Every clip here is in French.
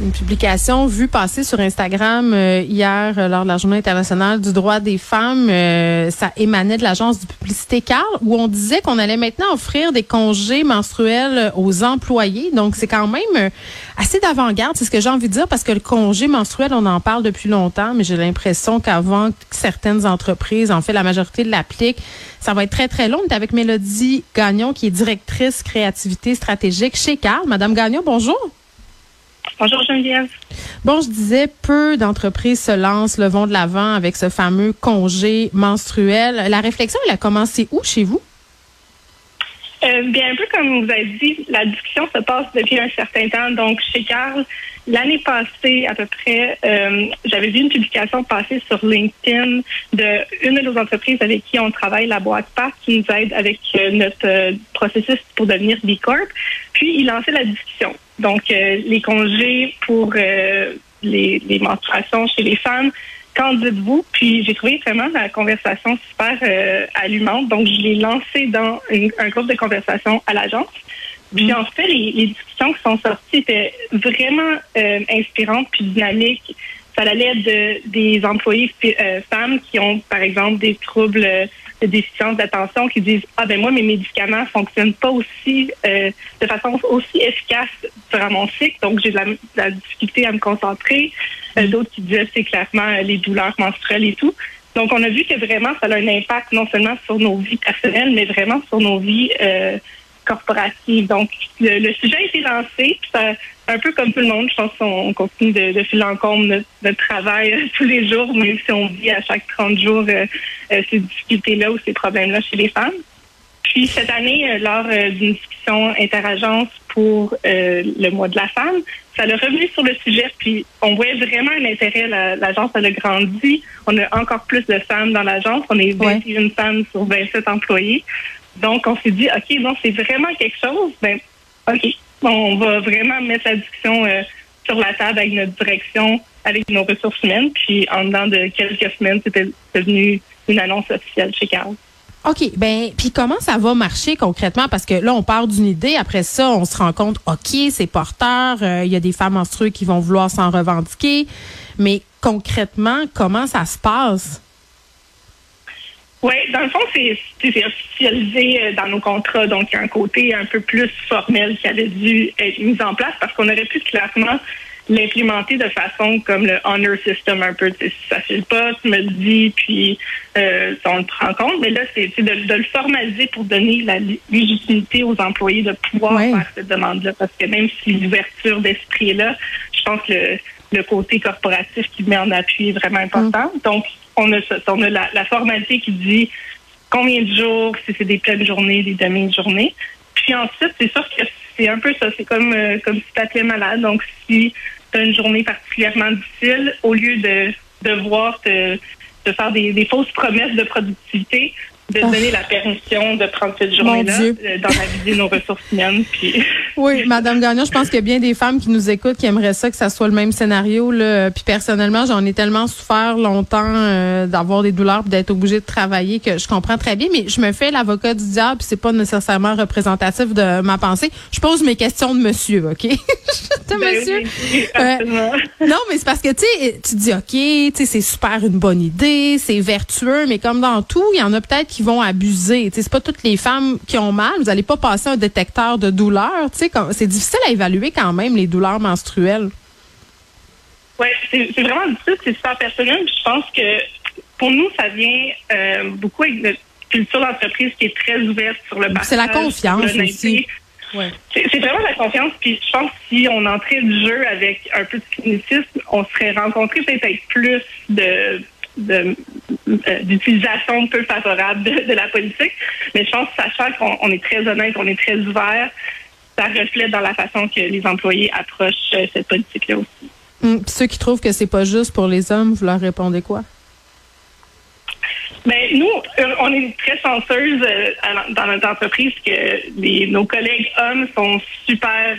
Une publication vue passer sur Instagram euh, hier euh, lors de la Journée internationale du droit des femmes. Euh, ça émanait de l'agence de publicité Carl où on disait qu'on allait maintenant offrir des congés menstruels aux employés. Donc c'est quand même assez d'avant-garde, c'est ce que j'ai envie de dire parce que le congé menstruel, on en parle depuis longtemps, mais j'ai l'impression qu'avant certaines entreprises, en fait la majorité l'applique, ça va être très très long. On est avec Mélodie Gagnon qui est directrice créativité stratégique chez Carl. Madame Gagnon, bonjour. Bonjour Geneviève. Bon, je disais, peu d'entreprises se lancent, le vont de l'avant avec ce fameux congé menstruel. La réflexion, elle a commencé où chez vous? Euh, bien, un peu comme vous avez dit, la discussion se passe depuis un certain temps. Donc, chez Carl, l'année passée, à peu près, euh, j'avais vu une publication passer sur LinkedIn de une de nos entreprises avec qui on travaille, la boîte PAC, qui nous aide avec euh, notre processus pour devenir B Corp. Puis, il lançait la discussion. Donc, les congés pour les, les menstruations chez les femmes, Qu'en dites-vous? Puis j'ai trouvé vraiment la conversation super euh, allumante. Donc, je l'ai lancé dans un groupe de conversation à l'agence. Puis mm. en fait, les, discussions qui sont sorties étaient vraiment euh, inspirantes puis dynamiques. Ça allait de des employés euh, femmes qui ont, par exemple, des troubles de déficience d'attention qui disent ah ben moi mes médicaments fonctionnent pas aussi de façon aussi efficace durant mon cycle donc j'ai de la, difficulté à me concentrer euh, d'autres qui disaient c'est clairement euh, les douleurs menstruelles et tout. Donc, on a vu que vraiment, ça a un impact non seulement sur nos vies personnelles, mais vraiment sur nos vies euh, corporatives. Donc, le, sujet a été lancé. Ça, un peu comme tout le monde, je pense qu'on continue de, de filer en comble notre, travail tous les jours, même si on vit à chaque 30 jours ces difficultés-là ou ces problèmes-là chez les femmes. Puis cette année, lors d'une discussion interagence pour le mois de la femme, ça a revenu sur le sujet, puis on voyait vraiment un intérêt. L'agence, elle a grandi. On a encore plus de femmes dans l'agence. On est 21 femmes sur 27 employés. Donc, on s'est dit, OK, non, c'est vraiment quelque chose. Ben, OK, on va vraiment mettre la discussion euh, sur la table avec notre direction, avec nos ressources humaines. Puis, en dedans de quelques semaines, c'était devenu une annonce officielle chez Carl. OK. Ben, puis comment ça va marcher concrètement? Parce que là, on part d'une idée. Après ça, on se rend compte, OK, c'est porteur. Euh, il y a des femmes menstruées qui vont vouloir s'en revendiquer. Mais concrètement, comment ça se passe? Oui, dans le fond, c'est officialisé euh, dans nos contrats. Donc, il y a un côté un peu plus formel qui avait dû être mis en place parce qu'on aurait pu clairement l'implémenter de façon comme le honor system un peu. Si ça file pas, tu me le dis, puis euh, on le prend en compte. Mais là, c'est de, le formaliser pour donner la légitimité aux employés de pouvoir faire cette demande-là. Parce que même si l'ouverture d'esprit est là, je pense que le, côté corporatif qui met en appui est vraiment important. Mm. Donc, on a, on a la, la formalité qui dit combien de jours, si c'est des pleines journées, des demi-journées. Puis ensuite, c'est sûr que c'est un peu ça. C'est comme, euh, comme si tu étais malade. Donc, si tu as une journée particulièrement difficile, au lieu de devoir te, faire des fausses promesses de productivité, de ah. donner la permission de prendre cette journée-là dans la vie de nos ressources humaines. Puis... Oui, Madame Gagnon, je pense qu'il y a bien des femmes qui nous écoutent qui aimeraient ça que ça soit le même scénario. Là. Puis personnellement, j'en ai tellement souffert longtemps euh, d'avoir des douleurs, d'être obligée de travailler que je comprends très bien. Mais je me fais l'avocat du diable, puis c'est pas nécessairement représentatif de ma pensée. Je pose mes questions de monsieur, ok? Ben monsieur. Euh, non, mais c'est parce que tu tu dis ok, tu sais, c'est super une bonne idée, c'est vertueux, mais comme dans tout, il y en a peut-être qui vont abuser. C'est pas toutes les femmes qui ont mal. Vous n'allez pas passer un détecteur de douleur. C'est difficile à évaluer quand même les douleurs menstruelles. Oui, c'est vraiment difficile, c'est super personnel. Je pense que pour nous, ça vient euh, beaucoup avec notre culture d'entreprise qui est très ouverte sur le C'est la confiance aussi. C'est vraiment la confiance. Puis je pense que si on entrait du jeu avec un peu de clinicisme, on serait rencontré peut-être avec plus de d'utilisation peu favorable de, la politique. Mais je pense que sachant qu'on est très honnête, on est très ouvert, ça reflète dans la façon que les employés approchent euh, cette politique-là aussi. Hum, ceux qui trouvent que c'est pas juste pour les hommes, vous leur répondez quoi? Ben, nous, euh, on est très chanceuse dans notre entreprise que nos collègues hommes sont super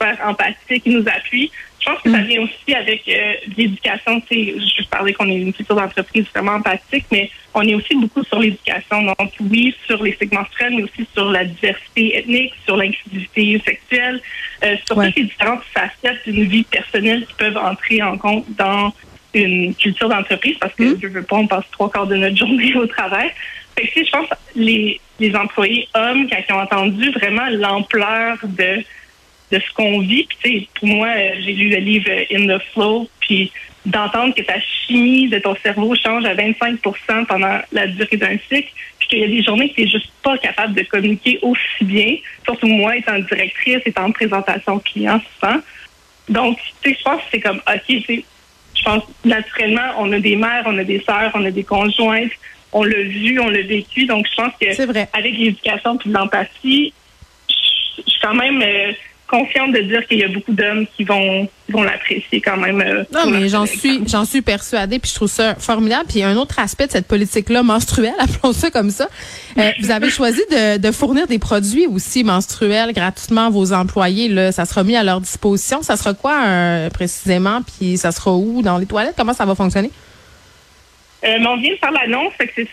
super empathiques, ils nous appuient. Je pense que ça mm. vient aussi avec euh, l'éducation. Je parlais qu'on est une culture d'entreprise vraiment empathique, mais on est aussi beaucoup sur l'éducation. Donc, oui, sur les segments menstruels, mais aussi sur la diversité ethnique, sur l'inclusivité sexuelle, euh, sur toutes les différentes facettes d'une vie personnelle qui peuvent entrer en compte dans une culture d'entreprise parce que, mm. je veux pas, on passe trois quarts de notre journée au travail. Fait que, je pense les, les employés hommes, quand ils ont entendu vraiment l'ampleur de de ce qu'on vit. Puis, pour moi, euh, j'ai lu le livre In the Flow, puis d'entendre que ta chimie de ton cerveau change à 25% pendant la durée d'un cycle, puis qu'il y a des journées que tu n'es juste pas capable de communiquer aussi bien, surtout moi étant directrice, étant en présentation client souvent. Donc, tu sais, je pense que c'est comme, OK, tu je pense naturellement, on a des mères, on a des sœurs, on a des conjointes, on l'a vu, on l'a vécu. Donc, je pense que avec l'éducation et l'empathie, je suis quand même euh, confiante de dire qu'il y a beaucoup d'hommes qui vont vont l'apprécier quand même. Euh, non, mais j'en suis j'en suis persuadée, puis je trouve ça formidable. Puis il y a un autre aspect de cette politique-là menstruelle, appelons ça comme ça. Euh, vous avez choisi de, de, fournir des produits aussi menstruels gratuitement à vos employés. Là, ça sera mis à leur disposition. Ça sera quoi euh, précisément? Puis ça sera où? Dans les toilettes? Comment ça va fonctionner? Euh, on vient de faire l'annonce, c'est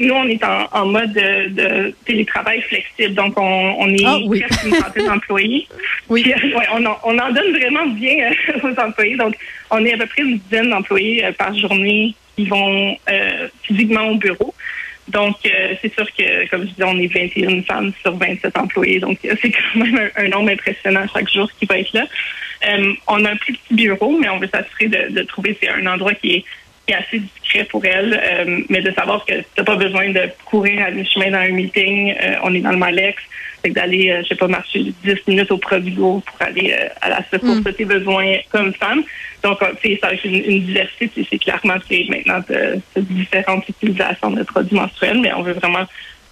nous, on est en, mode de, télétravail flexible. Donc, on, est ah, presque une centaine d'employés. Oui. Euh, on, en, donne vraiment bien euh, aux employés. Donc, on est à peu près une dizaine d'employés euh, par journée qui vont physiquement au bureau. Donc, c'est sûr que, comme je disais, on est 21 femmes sur 27 employés. Donc, c'est quand même un, nombre impressionnant chaque jour qui va être là. on a un plus petit bureau, mais on veut s'assurer de, de trouver c'est un endroit qui est qui est assez discret pour elle, euh, mais de savoir que tu n'as pas besoin de courir à mi-chemin dans un meeting. Euh, on est dans le Malex, c'est d'aller, euh, je sais pas, marcher 10 minutes au Provigo pour aller à la secours mm. de tes besoins comme femme. Donc, c'est ça une, une diversité. C'est clairement c'est maintenant de, différentes utilisations de produits menstruels, mais on veut vraiment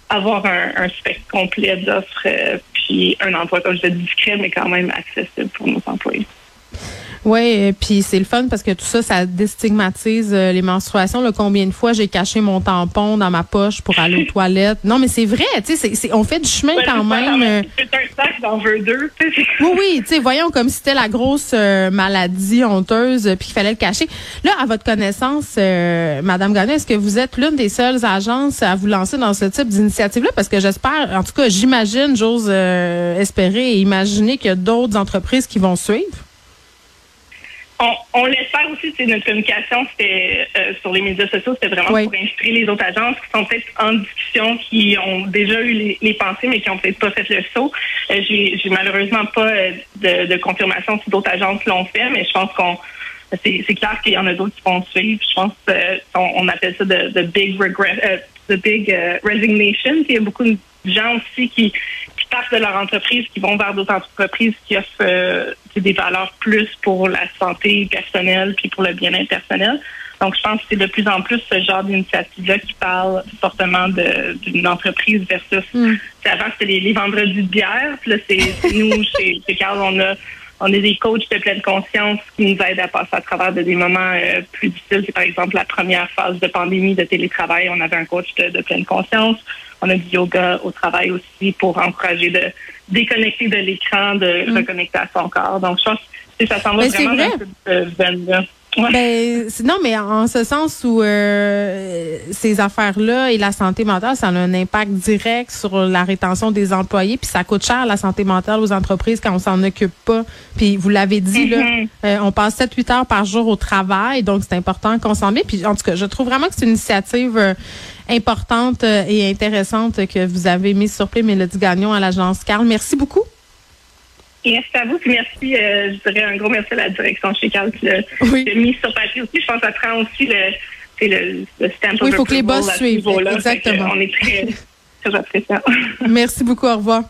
avoir un, un spectre complet d'offres, puis un emploi, comme je disais, discret, mais quand même accessible pour nos employés. Oui, puis c'est le fun parce que tout ça, ça déstigmatise euh, les menstruations. Là, combien de fois j'ai caché mon tampon dans ma poche pour aller aux toilettes? Non, mais c'est vrai, tu sais, on fait du chemin quand même. Euh. C'est un sac dans veux deux. oui, oui, tu sais, voyons comme si c'était la grosse euh, maladie honteuse puis qu'il fallait le cacher. Là, à votre connaissance, Madame Gagné, est-ce que vous êtes l'une des seules agences à vous lancer dans ce type d'initiative-là? Parce que j'espère, en tout cas, j'imagine, j'ose espérer et imaginer qu'il y a d'autres entreprises qui vont suivre on, on l'espère aussi, c'est notre communication, c'était euh, sur les médias sociaux, c'était vraiment pour inspirer les autres agences qui sont peut-être en discussion, qui ont déjà eu les, pensées, mais qui ont peut-être pas fait le saut. Euh, j'ai, malheureusement pas euh, de, confirmation si d'autres agences l'ont fait, mais je pense qu'on c'est, clair qu'il y en a d'autres qui vont suivre. Je pense qu'on appelle ça de, big regret, the big resignation. Il y a beaucoup de gens aussi qui partent de leur entreprise, qui vont vers d'autres entreprises qui offrent euh, des valeurs plus pour la santé personnelle puis pour le bien-être personnel. Donc, je pense que c'est de plus en plus ce genre d'initiative-là qui parle fortement d'une entreprise versus. Mm. Avant, c'était les, vendredis de bière. Puis là, c'est nous, chez, chez Carl, on a on est des coachs de pleine conscience qui nous aident à passer à travers de des moments euh, plus difficiles. C'est par exemple la première phase de pandémie de télétravail. On avait un coach de, pleine conscience. On a du yoga au travail aussi pour encourager de déconnecter de l'écran, de mm. reconnecter à son corps. Donc, je pense que ça s'en va vraiment dans cette veine-là. Ben, non, mais en ce sens où euh, ces affaires-là et la santé mentale, ça a un impact direct sur la rétention des employés, puis ça coûte cher la santé mentale aux entreprises quand on s'en occupe pas. Puis vous l'avez dit là, mm-hmm. euh, on passe 7-8 heures par jour au travail, donc c'est important qu'on s'en met. Puis en tout cas, je trouve vraiment que c'est une initiative euh, importante et intéressante que vous avez mise sur pied, Mélodie Gagnon à l'agence Carl. Merci beaucoup. Merci à vous, puis merci, euh, je dirais un gros merci à la direction chez Carl qui l'a mis sur papier aussi. Je pense que ça prend aussi le, le, le stamp Oui, il faut que les boss suivent. Exactement. On est très, très appréciants. merci beaucoup, au revoir.